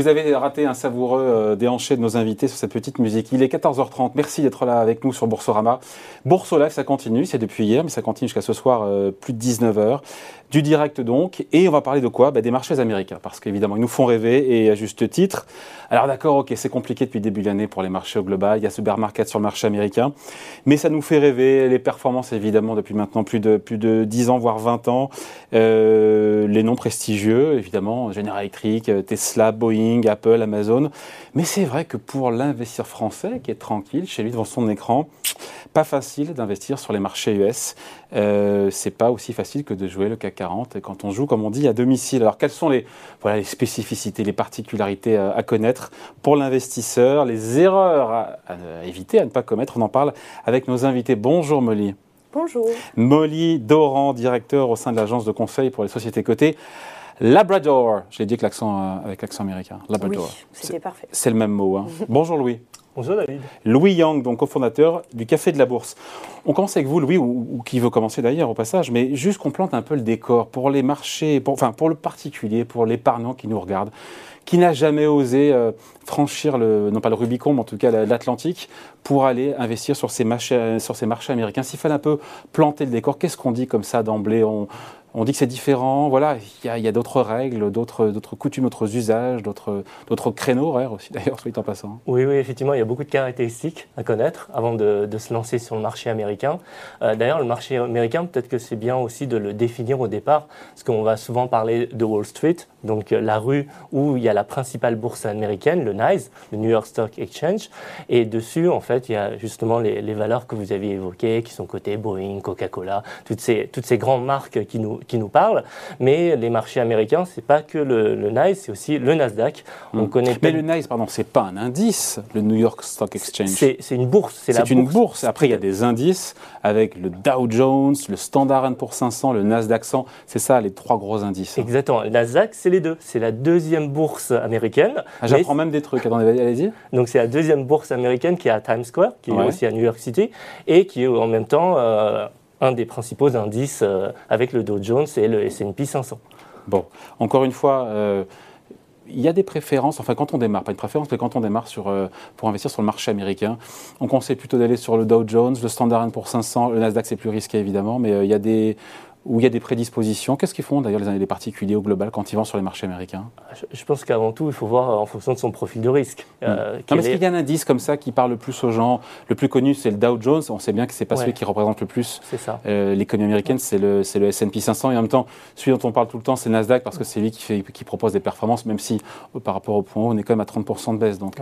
Vous avez raté un savoureux euh, déhanché de nos invités sur cette petite musique. Il est 14h30. Merci d'être là avec nous sur Boursorama. Bourse Live, ça continue. C'est depuis hier, mais ça continue jusqu'à ce soir, euh, plus de 19h. Du direct donc. Et on va parler de quoi? Bah, Des marchés américains. Parce qu'évidemment, ils nous font rêver et à juste titre. Alors d'accord, ok, c'est compliqué depuis le début de l'année pour les marchés au global. Il y a ce bear market sur le marché américain. Mais ça nous fait rêver. Les performances, évidemment, depuis maintenant plus de, plus de 10 ans, voire 20 ans. Euh, les noms prestigieux, évidemment, General Electric, Tesla, Boeing. Apple, Amazon. Mais c'est vrai que pour l'investisseur français qui est tranquille chez lui devant son écran, pas facile d'investir sur les marchés US. Euh, c'est pas aussi facile que de jouer le CAC 40 quand on joue, comme on dit, à domicile. Alors quelles sont les, voilà, les spécificités, les particularités à, connaître pour l'investisseur, les erreurs à, à, éviter, à ne pas commettre? On en parle avec nos invités. Bonjour Molly. Bonjour. Molly Doran, directeur au sein de l'agence de conseil pour les sociétés cotées. Labrador, je l'ai dit avec l'accent, euh, avec l'accent américain. Labrador. Oui, c'était parfait. C'est le même mot. Hein. Bonjour Louis. Bonjour David. Louis Yang, donc cofondateur du Café de la Bourse. On commence avec vous, Louis, ou, qui veut commencer d'ailleurs au passage, mais juste qu'on plante un peu le décor pour les marchés, pour, enfin pour le particulier, pour l'épargnant qui nous regarde, qui n'a jamais osé euh, franchir le, non pas le Rubicon, mais en tout cas l'Atlantique, pour aller investir sur ces marchés, sur ces marchés américains. S'il fallait un peu planter le décor, qu'est-ce qu'on dit comme ça d'emblée? On dit que c'est différent. Voilà, il y a, d'autres règles, d'autres, coutumes, d'autres usages, d'autres, créneaux horaires aussi, d'ailleurs, soit en passant. Oui, oui, effectivement, il y a beaucoup de caractéristiques à connaître avant de, se lancer sur le marché américain. Euh, d'ailleurs, le marché américain, peut-être que c'est bien aussi de le définir au départ, parce qu'on va souvent parler de Wall Street, donc euh, la rue où il y a la principale bourse américaine, le Le New York Stock Exchange, et dessus, en fait, il y a justement les, valeurs que vous aviez évoquées, qui sont cotées Boeing, Coca-Cola, toutes ces, toutes ces grandes marques qui nous, qui nous parlent. Mais les marchés américains, c'est pas que le, le NYSE, c'est aussi le Nasdaq. On hmm. connaît mais le NYSE, pardon, c'est pas un indice, le New York Stock Exchange. C'est une bourse, c'est la une bourse. Après, il y a des indices avec le Dow Jones, le Standard Poor's 500, le Nasdaq 100. C'est ça, les trois gros indices. Exactement. Le Nasdaq, c'est les deux. C'est la deuxième bourse américaine. Ah, J'apprends même des trucs. Attendez, allez-y. Donc, c'est la deuxième bourse américaine qui est à Times Square, qui est aussi à New York City, et qui est en même temps euh, un des principaux indices euh, avec le Dow Jones et le S&P 500. Bon, encore une fois, euh, il y a des préférences, enfin quand on démarre, pas une préférence, mais quand on démarre sur, euh, pour investir sur le marché américain, on conseille plutôt d'aller sur le Dow Jones, le Standard pour 500, le Nasdaq c'est plus risqué évidemment, mais il y a des où il y a des prédispositions. Qu'est-ce qu'ils font d'ailleurs les, particuliers au global quand ils vont sur les marchés américains? Je, pense qu'avant tout, il faut voir en fonction de son profil de risque. Hmm. Euh, est-ce qu'il y a un indice comme ça qui parle le plus aux gens? Le plus connu, c'est le Dow Jones. On sait bien que ce n'est pas celui qui représente le plus euh, l'économie américaine, c'est le, le S&P 500. Et en même temps, celui dont on parle tout le temps, c'est Nasdaq parce que c'est lui qui, fait, qui propose des performances, même si euh, par rapport au point haut, on est quand même à 30% de baisse. Donc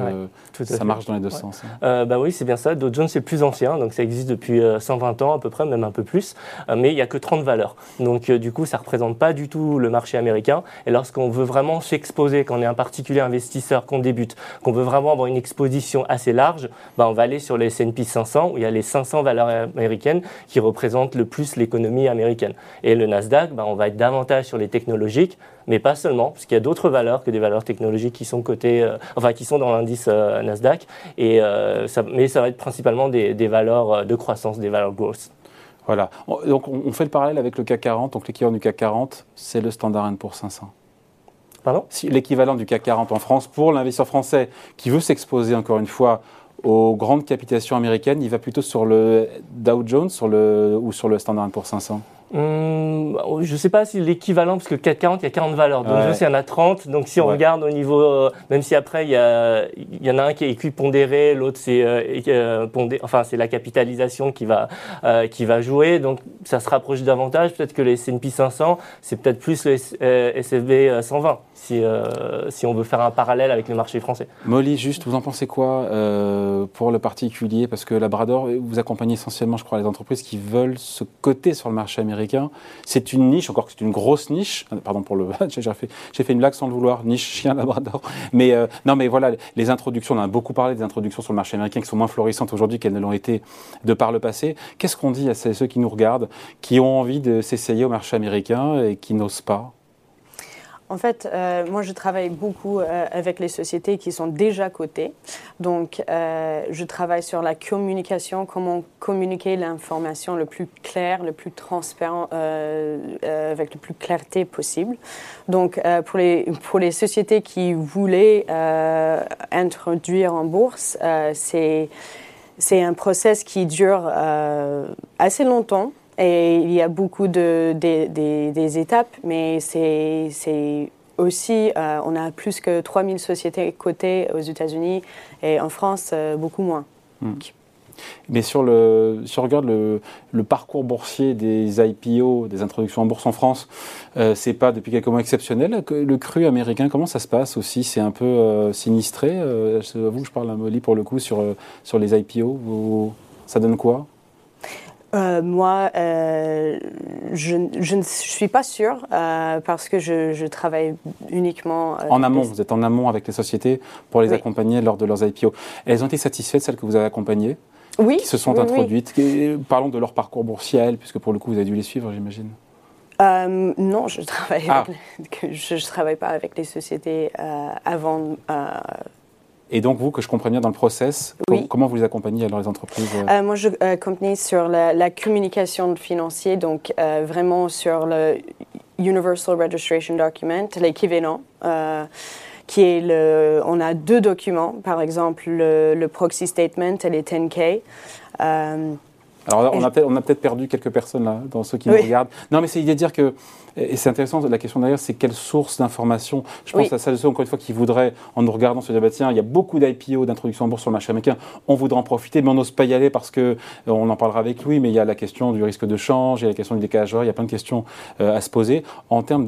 ça marche dans les deux sens. Hein. bah oui, c'est bien ça. Dow Jones, c'est plus ancien, donc ça existe depuis 120 ans à peu près, même un peu plus. mais il n'y a que 30 valeurs. Donc du coup, ça ne représente pas du tout le marché américain. Et lorsqu'on veut vraiment s'exposer, quand on est un particulier investisseur, qu'on débute, qu'on veut vraiment avoir une exposition assez large, bah, on va aller sur les S&P 500, où il y a les 500 valeurs américaines qui représentent le plus l'économie américaine. Et le Nasdaq, bah, on va être davantage sur les technologiques, mais pas seulement, parce qu'il y a d'autres valeurs que des valeurs technologiques qui sont cotées, euh, enfin qui sont dans l'indice euh, Nasdaq. Et, euh, mais ça va être principalement des, des valeurs de croissance, des valeurs growth. Voilà. Donc on fait le parallèle avec le CAC 40. Donc l'équivalent du CAC 40, c'est le Standard Poor's 500. Pardon? L'équivalent du CAC 40 en France pour l'investisseur français qui veut s'exposer encore une fois aux grandes capitalisations américaines, il va plutôt sur le Dow Jones sur le, ou sur le Standard Poor's 500 Hum, je ne sais pas si l'équivalent, parce que 440, il y a 40 valeurs. Donc, je sais, il y en a 30. Donc, si on regarde au niveau, euh, même si après, il y, a, il y en a un qui est équipondéré, l'autre, c'est euh, euh enfin, c'est la capitalisation qui va, euh, qui va jouer. Donc, ça se rapproche davantage. Peut-être que les S&P 500, c'est peut-être plus le SFB 120, si, si on veut faire un parallèle avec le marché français. Molly, juste, vous en pensez quoi pour le particulier? Parce que Labrador, vous accompagnez essentiellement, je crois, les entreprises qui veulent se coter sur le marché américain c'est une niche, encore que c'est une grosse niche. Pardon pour le. j'ai fait, une blague sans le vouloir, niche chien labrador. Mais euh, non, mais voilà, les introductions, on a beaucoup parlé des introductions sur le marché américain qui sont moins florissantes aujourd'hui qu'elles ne l'ont été de par le passé. Qu'est-ce qu'on dit à ceux qui nous regardent, qui ont envie de s'essayer au marché américain et qui n'osent pas En fait, euh, moi, je travaille beaucoup euh, avec les sociétés qui sont déjà cotées. Donc, euh, je travaille sur la communication, comment communiquer l'information le plus clair, le plus transparent, avec le plus clarté possible. Donc, pour, les, sociétés qui voulaient introduire en bourse, c'est un process qui dure assez longtemps. Et il y a beaucoup de, des étapes, mais c'est aussi, euh, on a plus que 3000 sociétés cotées aux États-Unis et en France, euh, beaucoup moins. Hmm. Mais sur le, si on regarde le, parcours boursier des IPO, des introductions en bourse en France, euh, c'est pas depuis quelques mois exceptionnel. Le cru américain, comment ça se passe aussi? C'est un peu euh, sinistré. à vous je parle à Molly pour le coup sur, sur les IPO. ça donne quoi? Euh, moi, euh, je, ne suis pas sûre euh, parce que je, travaille uniquement. en amont, vous êtes en amont avec les sociétés pour les accompagner lors de leurs IPO. Elles ont été satisfaites, celles que vous avez accompagnées Oui. Qui se sont introduites Parlons de leur parcours boursier, puisque pour le coup, vous avez dû les suivre, j'imagine. non, je travaille, ah. je, je, travaille pas avec les sociétés avant et donc, vous, que je comprends bien dans le process, comment vous les accompagnez alors les entreprises euh? Euh, Moi, je accompagne sur la, communication financière, donc euh, vraiment sur le Universal Registration Document, l'équivalent. qui est le, on a deux documents, par exemple le, proxy statement et les 10K. Alors, on a peut-être perdu quelques personnes là, dans ceux qui nous regardent. Non, mais c'est l'idée de dire que et c'est intéressant, la question d'ailleurs, c'est quelle source d'information. Je pense à celles, encore une fois, qui voudraient, en nous regardant, se dire bah, tiens, il y a beaucoup d'IPO, d'introduction en bourse sur le marché américain, on voudrait en profiter, mais on n'ose pas y aller parce que, euh, on en parlera avec Louis, mais il y a la question du risque de change, il y a la question du décalage il y a plein de questions euh, à se poser. En termes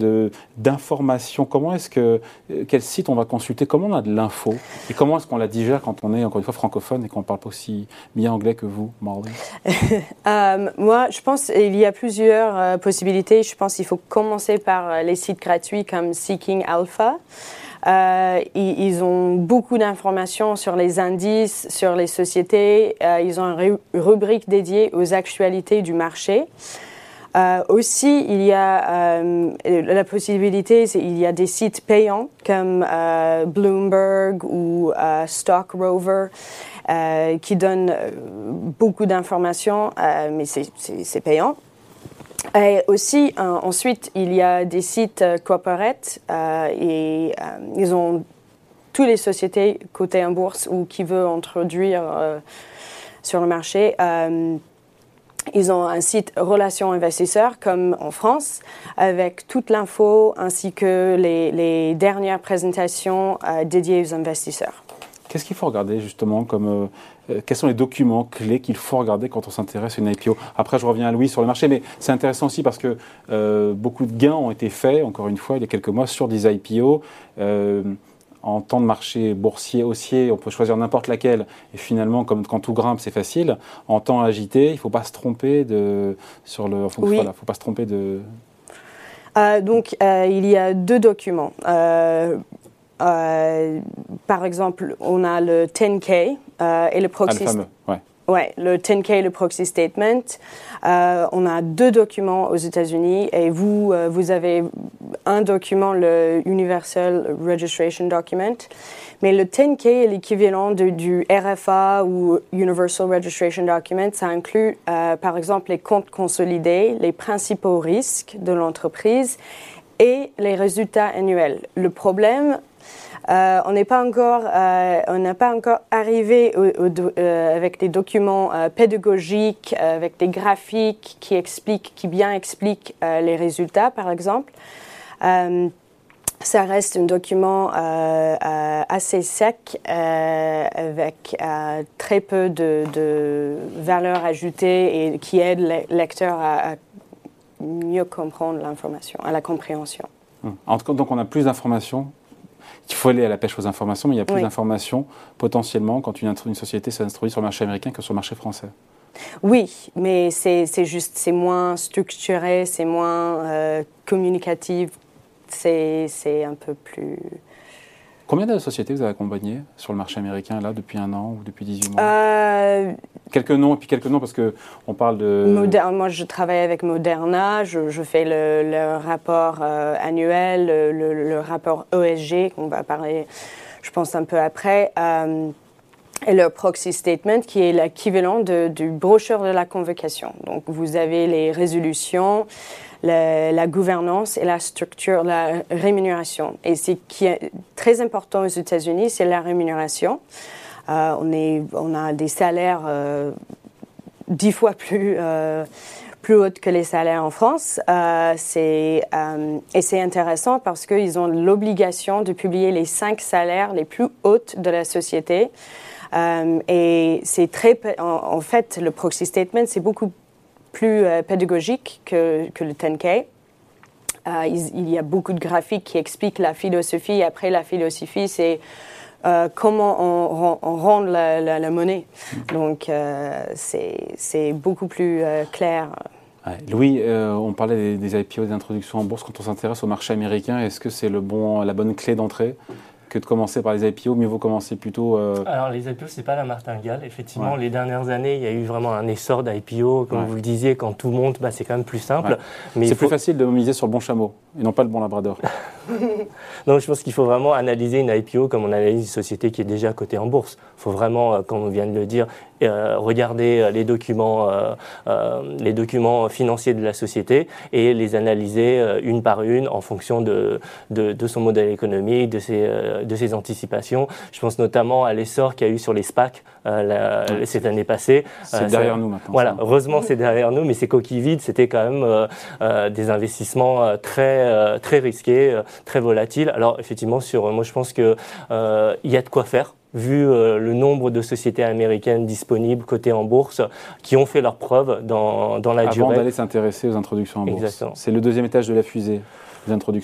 d'information, comment est-ce que, euh, quel site on va consulter? Comment on a de l'info? Et comment est-ce qu'on la digère quand on est, encore une fois, francophone et qu'on ne parle pas aussi bien anglais que vous, Marley Moi, je pense qu'il y a plusieurs possibilités. Je pense qu'il faut commencer par euh, les sites gratuits comme Seeking Alpha. Euh, ils, ont beaucoup d'informations sur les indices, sur les sociétés. Euh, ils ont une rubrique dédiée aux actualités du marché. aussi, il y a la possibilité, il y a des sites payants comme Bloomberg ou Stock Rover qui donnent beaucoup d'informations, mais c'est payant. Et aussi, euh, ensuite, il y a des sites euh, corporate euh, et ils ont toutes les sociétés cotées en bourse ou qui veulent introduire sur le marché. ils ont un site Relations investisseurs comme en France avec toute l'info ainsi que les dernières présentations dédiées aux investisseurs. Qu'est-ce qu'il faut regarder justement comme euh, quels sont les documents clés qu'il faut regarder quand on s'intéresse à une IPO Après, je reviens à Louis sur le marché, mais c'est intéressant aussi parce que euh, beaucoup de gains ont été faits, encore une fois, il y a quelques mois, sur des IPO. Euh, en temps de marché boursier, haussier, on peut choisir n'importe laquelle. Et finalement, comme quand tout grimpe, c'est facile. En temps agité, il ne faut pas se tromper de sur le. Faut, faut pas se tromper de. donc, il y a deux documents. Par exemple, on a le 10K, euh, et le proxy. Ah, le fameux, ouais. Ouais, le 10K, le proxy statement. Euh, on a deux documents aux États-Unis et vous, euh, vous avez un document, le Universal Registration Document. Mais le 10K est l'équivalent du RFA ou Universal Registration Document. Ça inclut, par exemple, les comptes consolidés, les principaux risques de l'entreprise et les résultats annuels. Le problème, euh, on n'est pas encore, euh, on n'a pas encore arrivé euh, avec des documents pédagogiques, avec des graphiques qui expliquent, qui bien expliquent les résultats, par exemple. ça reste un document assez sec avec très peu de, de, valeur ajoutée et qui aide le lecteur à, mieux comprendre l'information, à la compréhension. Hum. Donc on a plus d'informations il faut aller à la pêche aux informations, mais il y a plus d'informations potentiellement quand une, une société s'instruit sur le marché américain que sur le marché français. Oui, mais c'est juste, c'est moins structuré, c'est moins euh, communicatif, c'est un peu plus Combien de sociétés vous avez accompagnées sur le marché américain là depuis un an ou depuis 18 mois? Euh, Quelques noms et puis quelques noms parce que on parle de. moi, je travaille avec Moderna. Je, fais le, rapport euh, annuel, le, rapport ESG qu'on va parler, je pense un peu après. Euh, et le proxy statement qui est l'équivalent du brochure de la convocation. Donc vous avez les résolutions, la, gouvernance et la structure, la rémunération. Et ce qui est très important aux États-Unis, c'est la rémunération. Euh, on, a des salaires euh, dix fois plus, euh, plus hauts que les salaires en France. et c'est intéressant parce qu'ils ont l'obligation de publier les cinq salaires les plus hauts de la société. et c'est très, en, en, fait, le proxy statement, c'est beaucoup plus euh, pédagogique que, que, le 10K. Euh, il, y a beaucoup de graphiques qui expliquent la philosophie. Après, la philosophie, c'est euh, comment on, rend la, monnaie. Donc, c'est beaucoup plus clair. Louis, on parlait des, des IPO, des introductions en bourse. Quand on s'intéresse au marché américain, est-ce que c'est bon, la bonne clé d'entrée? Que de commencer par les IPO, mieux vaut commencer plutôt. Euh, Alors les IPO, c'est pas la martingale. Effectivement, les dernières années, il y a eu vraiment un essor d'IPO, comme vous le disiez, quand tout monte, bah, c'est quand même plus simple. Mais c'est plus facile de miser sur le bon chameau et non pas le bon labrador. non, je pense qu'il faut vraiment analyser une IPO comme on analyse une société qui est déjà cotée en bourse. Il faut vraiment, euh, comme on vient de le dire, euh, regarder euh, les documents, les documents financiers de la société et les analyser une par une en fonction de, de, son modèle économique, de ses, de ses anticipations. Je pense notamment à l'essor qu'il y a eu sur les SPAC cette année passée. C'est derrière nous maintenant. Voilà, heureusement c'est derrière nous, mais ces coquilles vides, c'était quand même des investissements très, très risqués, très volatiles. Alors effectivement, sur, moi je pense qu'il il y a de quoi faire vu euh, le nombre de sociétés américaines disponibles cotées en bourse qui ont fait leurs preuves dans, dans la durée. Avant d'aller s'intéresser aux introductions en bourse. C'est le deuxième étage de la fusée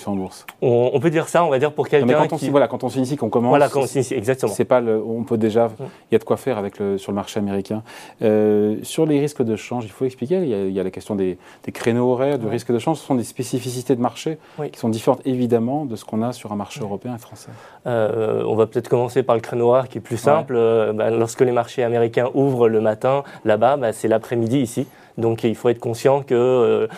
en bourse. On, peut dire ça, on va dire pour quelqu'un quand on, qui... Voilà, quand on s'initie, qu'on commence... Voilà, quand on s'initie, exactement. C'est pas le, on peut déjà... Mm. Il y a de quoi faire avec le, sur le marché américain. Euh, sur les risques de change, il faut expliquer, il y a, la question des, créneaux horaires, du risque de change. Ce sont des spécificités de marché qui sont différentes, évidemment, de ce qu'on a sur un marché européen et français. Euh, on va peut-être commencer par le créneau horaire qui est plus simple. Euh, bah, lorsque les marchés américains ouvrent le matin, là-bas, bah, c'est l'après-midi ici. Donc il faut être conscient que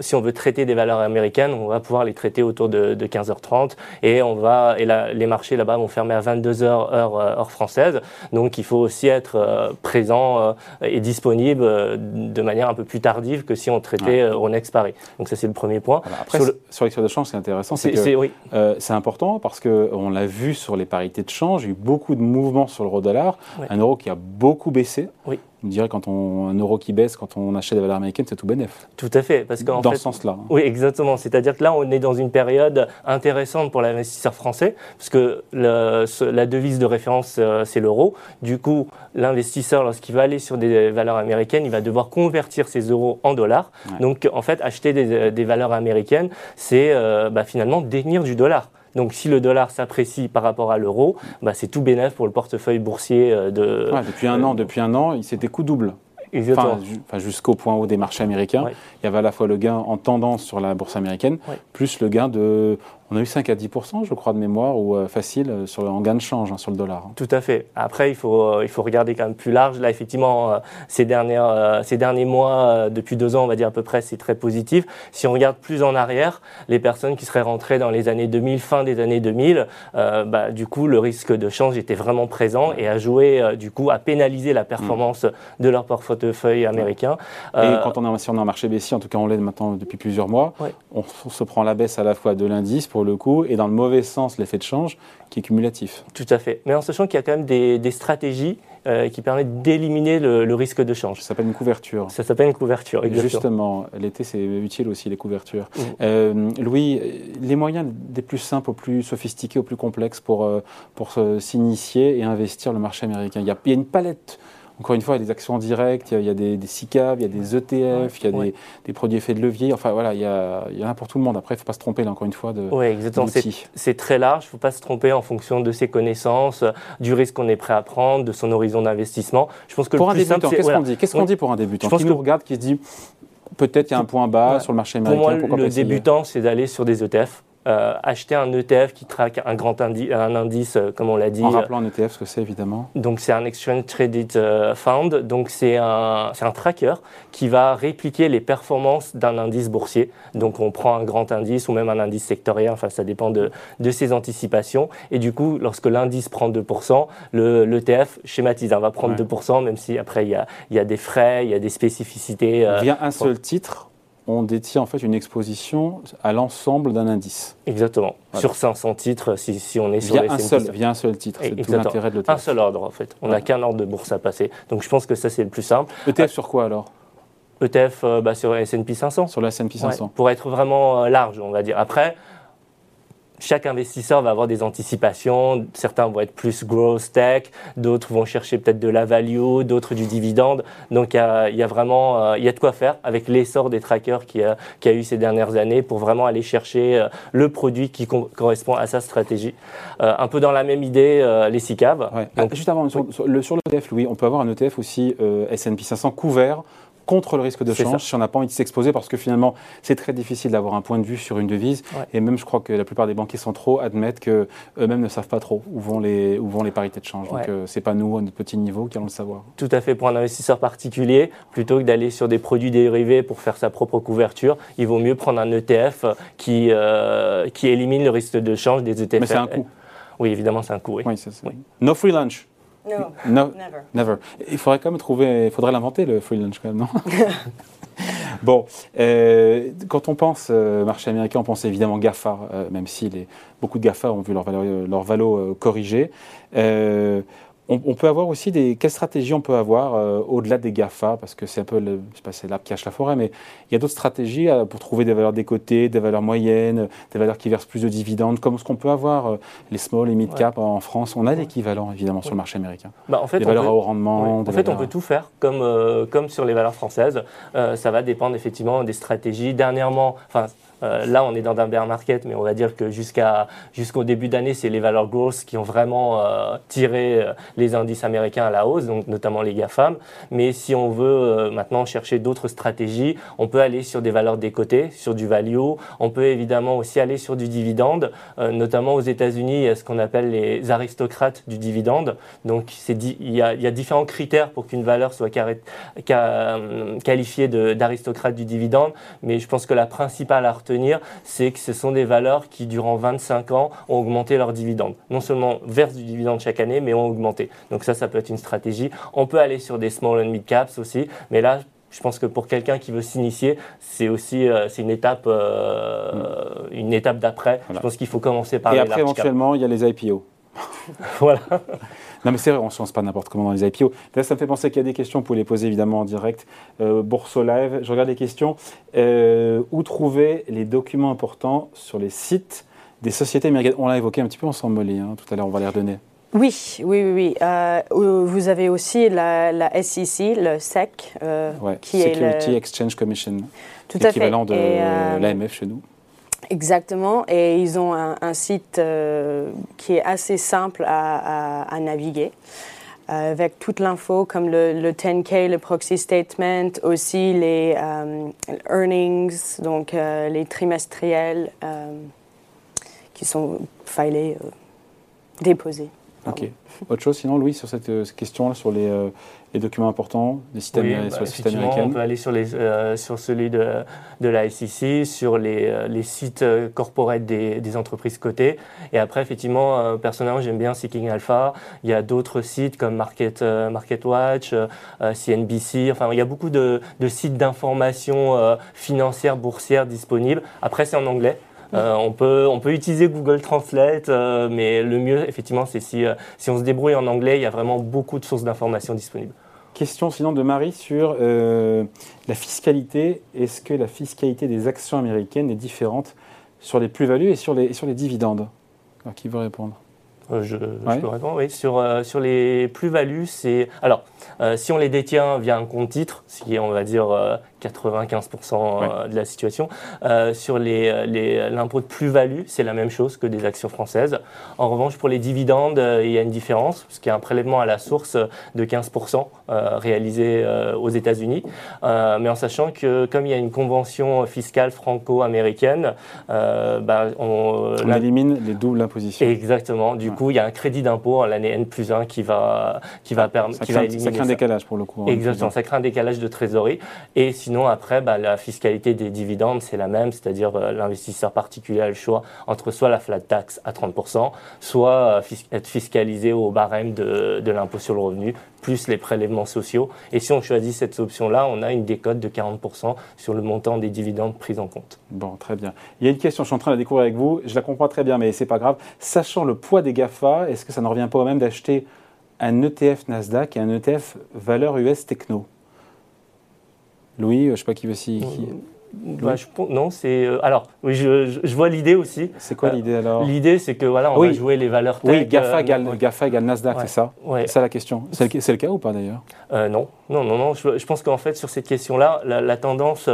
si on veut traiter des valeurs américaines, on va pouvoir les traiter autour de, 15h30 et on va et les marchés là-bas vont fermer à 22h heure, euh, heure française. Donc il faut aussi être euh, présent et disponible de manière un peu plus tardive que si on traitait au Next Paris. Donc ça c'est le premier point. après sur, l'export de change, c'est intéressant, c'est oui. c'est important parce que on l'a vu sur les parités de change, il y a eu beaucoup de mouvements sur l'euro dollar, un euro qui a beaucoup baissé. Oui. On dirait quand on un euro qui baisse, quand on achète des valeurs américaines, c'est tout bénéf. Tout à fait, parce qu'en dans ce sens-là. Oui, exactement. C'est-à-dire que là, on est dans une période intéressante pour l'investisseur français, parce que la devise de référence euh, c'est l'euro. Du coup, l'investisseur, lorsqu'il va aller sur des valeurs américaines, il va devoir convertir ses euros en dollars. Donc, en fait, acheter des, valeurs américaines, c'est euh, bah, finalement détenir du dollar. Donc si le dollar s'apprécie par rapport à l'euro, bah, c'est tout bénéf pour le portefeuille boursier euh, de. depuis un an, depuis un an, il s'était coup double. Enfin, jusqu'au point haut des marchés américains. Il y avait à la fois le gain en tendance sur la bourse américaine, plus le gain de on a eu 5 à 10 je crois, de mémoire, ou euh, facile, euh, sur, en gain de change hein, sur le dollar. Hein. Tout à fait. Après, il faut, euh, il faut regarder quand même plus large. Là, effectivement, ces, dernières, ces derniers mois, depuis deux ans, on va dire à peu près, c'est très positif. Si on regarde plus en arrière, les personnes qui seraient rentrées dans les années 2000, fin des années 2000, bah, du coup, le risque de change était vraiment présent et a joué, du coup, à pénaliser la performance de leur portefeuille américain. Et quand on est, si on est en marché baissier, en tout cas on l'est maintenant depuis plusieurs mois, on, on, se prend la baisse à la fois de l'indice pour le coup, et dans le mauvais sens, l'effet de change qui est cumulatif. Tout à fait. Mais en sachant qu'il y a quand même des, stratégies euh, qui permettent d'éliminer le, risque de change. Ça s'appelle une couverture. Ça s'appelle une couverture, exactement. Justement, l'été, c'est utile aussi, les couvertures. Mmh. Euh, Louis, les moyens des plus simples aux plus sophistiqués, aux plus complexes pour, euh, pour s'initier et investir le marché américain. il y a une palette encore une fois, il y a des actions directes, il y a, des, des SICAV, il y a des ETF, il y a des, produits effets de levier. Enfin voilà, il y, a, il y en a pour tout le monde. Après, il ne faut pas se tromper, là, encore une fois, de Oui, exactement. C'est très large. Il ne faut pas se tromper en fonction de ses connaissances, du risque qu'on est prêt à prendre, de son horizon d'investissement. Je pense que pour un débutant, qu'est-ce qu'on dit? Qu'est-ce qu'on dit pour un débutant? Je pense qui nous regarde, qui se dit peut-être qu'il y a un point bas sur le marché américain. Pour moi, le débutant, c'est d'aller sur des ETF acheter un ETF qui traque un grand indice, un indice, comme on l'a dit. En rappelant un ETF, ce que c'est évidemment. Donc c'est un Exchange Traded Fund, donc c'est un, un tracker qui va répliquer les performances d'un indice boursier. Donc on prend un grand indice ou même un indice sectoriel, enfin ça dépend de, de ses anticipations. Et du coup, lorsque l'indice prend 2%, l'ETF schématise, hein, va prendre 2%, même si après il y a, y a, des frais, il y a des spécificités. Euh, Via un seul titre, on détient en fait une exposition à l'ensemble d'un indice. Exactement. Sur 500 titres, si, si on est sur via un seul, Via un seul titre, c'est tout l'intérêt de l'ETF. Un seul ordre en fait. On n'a qu'un ordre de bourse à passer. Donc je pense que ça c'est le plus simple. ETF sur quoi alors? ETF euh, bah, sur S&P 500. Sur le S&P 500. pour être vraiment euh, large, on va dire. Après, chaque investisseur va avoir des anticipations. Certains vont être plus growth tech, d'autres vont chercher peut-être de la value, d'autres du dividende. Donc il y, a, vraiment euh, il y a de quoi faire avec l'essor des trackers qui a, qui a eu ces dernières années pour vraiment aller chercher euh, le produit qui correspond à sa stratégie. Euh, un peu dans la même idée, les SICAV. Donc, Juste avant, sur, le, sur l'ETF, Louis, on peut avoir un ETF aussi S&P 500 couvert contre le risque de change si on n'a pas envie de s'exposer parce que finalement c'est très difficile d'avoir un point de vue sur une devise et même je crois que la plupart des banquiers centraux admettent que eux-mêmes ne savent pas trop où vont les, où vont les parités de change. Donc euh, c'est pas nous à notre petit niveau qui allons le savoir. Tout à fait pour un investisseur particulier plutôt que d'aller sur des produits dérivés pour faire sa propre couverture, il vaut mieux prendre un ETF qui, euh, qui élimine le risque de change des ETF. Mais c'est un coût. Oui, évidemment, c'est un coût. Oui. oui. No free lunch. No, never. Never. Il faudrait quand même trouver, il faudrait l'inventer le free lunch quand même, non? Bon, euh, quand on pense euh, marché américain, on pense évidemment GAFA, euh, même si les, beaucoup de GAFA ont vu leur valo, leur valo corrigé on, peut avoir aussi des. Quelles stratégies on peut avoir euh, au-delà des GAFA Parce que c'est un peu. Le, je sais pas, c'est l'arbre qui cache la forêt, mais il y a d'autres stratégies euh, pour trouver des valeurs décotées, des valeurs moyennes, des valeurs qui versent plus de dividendes, comme ce qu'on peut avoir euh, les small et mid cap en France? On a l'équivalent, évidemment, sur le marché américain. Bah, en fait, des valeurs à haut rendement. En fait, on peut tout faire, comme, comme sur les valeurs françaises. ça va dépendre effectivement des stratégies. Dernièrement, enfin, euh, là, on est dans un bear market, mais on va dire que jusqu'au début d'année, c'est les valeurs growth qui ont vraiment euh, tiré euh, les indices américains à la hausse, donc notamment les GAFAM. Mais si on veut maintenant chercher d'autres stratégies, on peut aller sur des valeurs décotées, sur du value. On peut évidemment aussi aller sur du dividende, notamment aux États-Unis, il y a ce qu'on appelle les aristocrates du dividende. Donc, il, y a, différents critères pour qu'une valeur soit qualifiée d'aristocrate du dividende, mais je pense que la principale c'est que ce sont des valeurs qui, durant 25 ans, ont augmenté leurs dividendes. Non seulement versent du dividende chaque année, mais ont augmenté. Donc ça, ça peut être une stratégie. On peut aller sur des small and mid caps aussi, mais là, je pense que pour quelqu'un qui veut s'initier, c'est aussi euh, c'est une étape, euh, mm. une étape d'après. Je pense qu'il faut commencer par. Et après, éventuellement, il y a les IPO. voilà. Non, mais c'est vrai, on se lance pas n'importe comment dans les IPO. ça me fait penser qu'il y a des questions, vous pouvez les poser évidemment en direct. Euh, Bourso Live, je regarde les questions. Euh, où trouver les documents importants sur les sites des sociétés américaines? On l'a évoqué un petit peu ensemble, hein, tout à l'heure, on va les redonner. Oui, oui, oui. Euh, vous avez aussi la, SEC, le SEC, qui Security Exchange Commission, l'équivalent de l'AMF chez nous. Exactement, et ils ont un, site euh, qui est assez simple à, naviguer, euh, avec toute l'info comme le, 10K, le proxy statement, aussi les euh, earnings, donc les trimestriels qui sont filés, déposés. Ok. Autre chose sinon, Louis, sur cette, question-là, sur les, les, documents importants des systèmes, oui, sur bah, On peut aller sur, les, euh, sur celui de, de la SEC, sur les, euh, les sites euh, corporate des, des, entreprises cotées. Et après, effectivement, personnellement, j'aime bien Seeking Alpha. Il y a d'autres sites comme Market, MarketWatch, CNBC. Enfin, il y a beaucoup de, de sites d'information financière, boursière disponibles. Après, c'est en anglais. Euh, on, peut, on peut utiliser Google Translate, euh, mais le mieux, effectivement, c'est si, euh, si on se débrouille en anglais, il y a vraiment beaucoup de sources d'informations disponibles. Question sinon de Marie sur la fiscalité. Est-ce que la fiscalité des actions américaines est différente sur les plus-values et sur les, sur les dividendes? Alors, Qui veut répondre? Je, je, peux répondre, oui. Sur, sur les plus-values, c'est. Alors, si on les détient via un compte titre, ce qui est, on va dire, 95% euh, de la situation. Euh, sur l'impôt de plus-value, c'est la même chose que des actions françaises. En revanche, pour les dividendes, euh, il y a une différence, parce qu'il y a un prélèvement à la source de 15% réalisé aux États-Unis. mais en sachant que comme il y a une convention fiscale franco-américaine, bah, on, on élimine les doubles impositions. Exactement. Du coup, il y a un crédit d'impôt en l'année N plus 1 qui va, qui va, permettre. Ça, ça crée un décalage pour le coup. Hein, Exactement. Ça crée un décalage de trésorerie. Et si Sinon, après, bah, la fiscalité des dividendes, c'est la même, c'est-à-dire euh, l'investisseur particulier a le choix entre soit la flat tax à 30%, soit euh, être fiscalisé au barème de, l'impôt sur le revenu, plus les prélèvements sociaux. Et si on choisit cette option-là, on a une décote de 40% sur le montant des dividendes pris en compte. Bon, très bien. Il y a une question, je suis en train de la découvrir avec vous, je la comprends très bien, mais c'est pas grave. Sachant le poids des GAFA, est-ce que ça ne revient pas au même d'acheter un ETF Nasdaq et un ETF valeur US Techno? Louis, je ne sais pas qui veut s'y. Bah, non, c'est. Euh, alors, oui, je, vois l'idée aussi. C'est quoi l'idée alors L'idée, c'est que voilà, on va jouer les valeurs tech. Oui, GAFA, euh, égale, GAFA Nasdaq, c'est ça C'est ça la question. C'est le, cas ou pas d'ailleurs euh, Non, non, non, non. Je, pense qu'en fait, sur cette question-là, la, tendance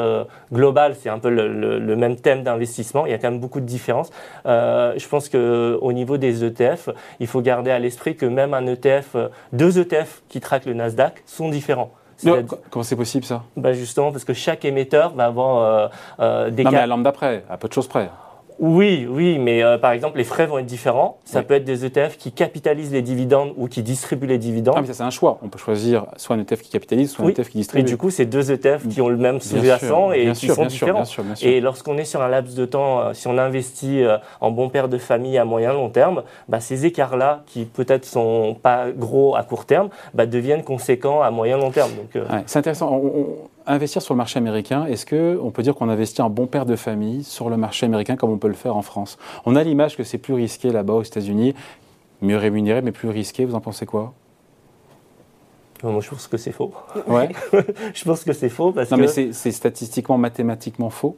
globale, c'est un peu le, même thème d'investissement. Il y a quand même beaucoup de différences. je pense qu'au niveau des ETF, il faut garder à l'esprit que même un ETF, deux ETF qui traquent le Nasdaq sont différents comment c'est possible ça? Bah Justement parce que chaque émetteur va avoir euh, euh, des non, mais à l'âme d'après, à peu de choses près. Oui, oui, mais euh, par exemple, les frais vont être différents. Ça peut être des ETF qui capitalisent les dividendes ou qui distribuent les dividendes. Ah, mais ça, c'est un choix. On peut choisir soit un ETF qui capitalise, soit un ETF qui distribue. Et du coup, c'est deux ETF qui ont le même sous-jacent et qui sont différents. et lorsqu'on est sur un laps de temps, euh, si on investit euh, en bon père de famille à moyen long terme, bah, ces écarts-là, qui peut-être sont pas gros à court terme, bah, deviennent conséquents à moyen long terme. c'est intéressant. On, investir sur le marché américain, est-ce qu'on peut dire qu'on investit un bon père de famille sur le marché américain comme on peut le faire en France? On a l'image que c'est plus risqué là-bas aux États-Unis, mieux rémunéré, mais plus risqué. Vous en pensez quoi? Moi, je pense que c'est faux. Ouais. je pense que c'est faux parce non, mais c'est statistiquement, mathématiquement faux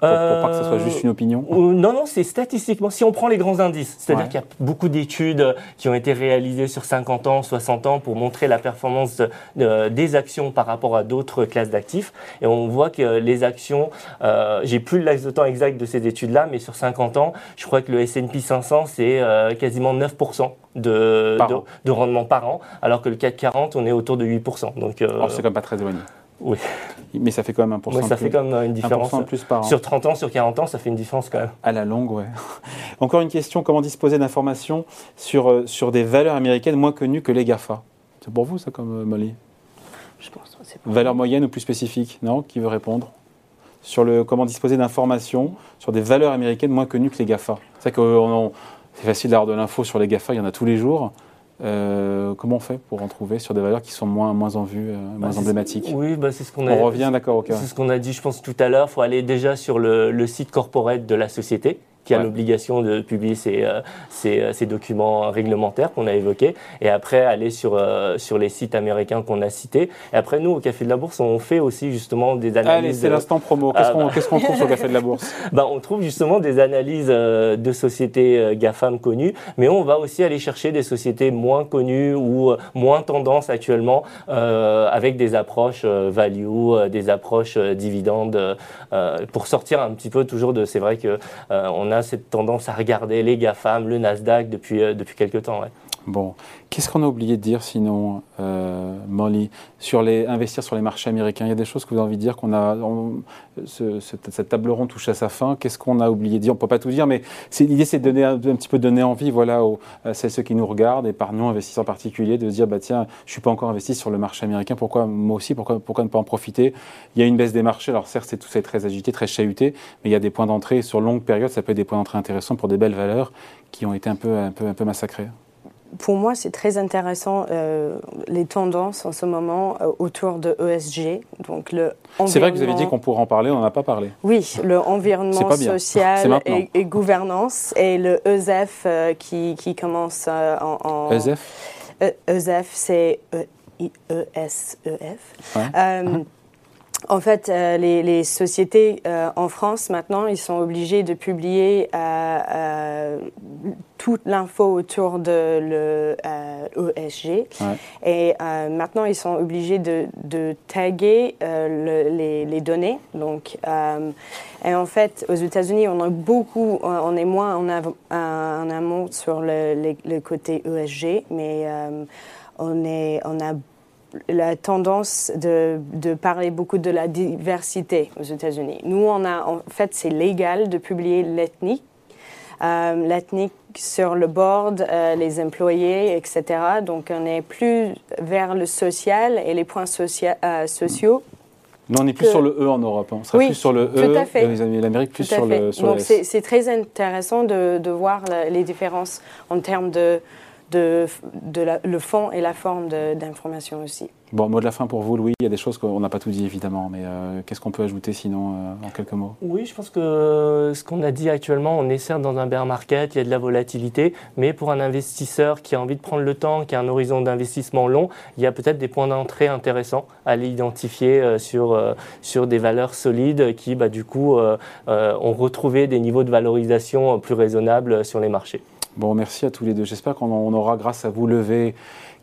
pour, pas que ce soit juste une opinion euh, Non, non, c'est statistiquement. Si on prend les grands indices, c'est-à-dire qu'il y a beaucoup d'études qui ont été réalisées sur 50 ans, 60 ans pour montrer la performance des actions par rapport à d'autres classes d'actifs. Et on voit que les actions, euh, j'ai plus le laps de temps exact de ces études-là, mais sur 50 ans, je crois que le S&P 500, c'est euh, quasiment 9% de, de, rendement par an, alors que le CAC 40, on est autour de 8%. Donc, euh, c'est quand même pas très éloigné. Oui. Mais ça fait quand même 1%. Oui, ça fait quand même une différence. plus par an. Sur 30 ans, sur 40 ans, ça fait une différence quand même. À la longue, ouais. Encore une question comment disposer d'informations sur, euh, sur des valeurs américaines moins connues que les GAFA? C'est pour vous, ça, comme euh, Molly? Je pense. Valeurs moyennes ou plus spécifiques Non? Qui veut répondre? Sur le comment disposer d'informations sur des valeurs américaines moins connues que les GAFA? C'est c'est facile d'avoir de l'info sur les GAFA, il y en a tous les jours. Euh, comment on fait pour en trouver sur des valeurs qui sont moins, moins en vue, euh, moins bah, emblématiques? Oui, bah, c'est ce qu'on a. On revient, d'accord, au. C'est ce qu'on a dit, je pense, tout à l'heure. Il faut aller déjà sur le, le site corporate de la société qui a l'obligation de publier ses, euh, euh, documents réglementaires qu'on a évoqués, et après aller sur, euh, sur les sites américains qu'on a cités. Et après, nous, au Café de la Bourse, on fait aussi justement des analyses. Allez, c'est l'instant promo. Qu'est-ce qu'on trouve sur le Café de la Bourse ben, On trouve justement des analyses de sociétés GAFAM connues, mais on va aussi aller chercher des sociétés moins connues ou moins tendances actuellement, avec des approches value, des approches dividendes, pour sortir un petit peu toujours de. C'est vrai que on a cette tendance à regarder les GAFAM, le Nasdaq depuis, euh, depuis quelques temps. Bon, qu'est-ce qu'on a oublié de dire sinon, euh, Molly, sur les investir sur les marchés américains? Il y a des choses que vous avez envie de dire qu'on a. cette, table ronde touche à sa fin. Qu'est-ce qu'on a oublié de dire? On ne peut pas tout dire, mais l'idée c'est de donner un, petit peu donner envie, voilà, à ceux qui nous regardent et par nous investisseurs particuliers, de se dire bah tiens, je suis pas encore investi sur le marché américain. Pourquoi moi aussi? Pourquoi, pourquoi ne pas en profiter? Il y a une baisse des marchés. Alors certes, c'est tout ça très agité, très chahuté, mais il y a des points d'entrée sur longue période. Ça peut être des points d'entrée intéressants pour des belles valeurs qui ont été un peu un peu un peu massacrées pour moi, c'est très intéressant euh, les tendances en ce moment euh, autour de ESG. Donc le c'est vrai que vous avez dit qu'on pourrait en parler, on n'en a pas parlé. Oui, le environnement social et, gouvernance et le ESF euh, qui, qui, commence en, en, ESF ESF, c'est E-S-E-F. En fait, euh, les, sociétés euh, en France, maintenant, ils sont obligés de publier euh, toute l'info autour de l'ESG. Et maintenant, ils sont obligés de, taguer les, données. Donc, et en fait, aux États-Unis, on a beaucoup, on est moins en, en amont sur le, le, côté ESG, mais on, est, on a la tendance de, parler beaucoup de la diversité aux États-Unis. Nous, on a, en fait, c'est légal de publier l'ethnique, euh, l'ethnique sur le board, euh, les employés, etc. Donc, on est plus vers le social et les points euh, sociaux. Non, on est plus sur le E en Europe. Hein. On sera plus sur le E. Tout à fait. L'Amérique plus sur le, sur Donc, c'est très intéressant de, de voir les différences en termes de de, le fond et la forme d'information aussi. Bon, mot de la fin pour vous, Louis. Il y a des choses qu'on n'a pas tout dit, évidemment, mais euh, qu'est-ce qu'on peut ajouter sinon euh, en quelques mots? Oui, je pense que ce qu'on a dit actuellement, on est certes dans un bear market, il y a de la volatilité, mais pour un investisseur qui a envie de prendre le temps, qui a un horizon d'investissement long, il y a peut-être des points d'entrée intéressants à l'identifier euh, sur, sur des valeurs solides qui, bah, du coup, ont retrouvé des niveaux de valorisation plus raisonnables sur les marchés. Bon, merci à tous les deux. J'espère qu'on aura, grâce à vous, levé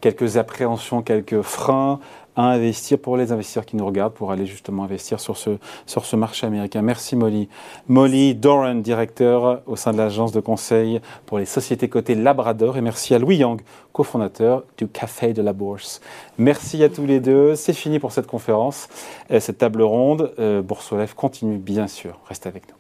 quelques appréhensions, quelques freins à investir pour les investisseurs qui nous regardent, pour aller justement investir sur ce, sur ce marché américain. Merci Molly. Molly Doran, directeur au sein de l'agence de conseil pour les sociétés cotées Labrador. Et merci à Louis Yang, cofondateur du Café de la Bourse. Merci à tous les deux. C'est fini pour cette conférence, cette table ronde. Euh, Bourse continue bien sûr. Restez avec nous.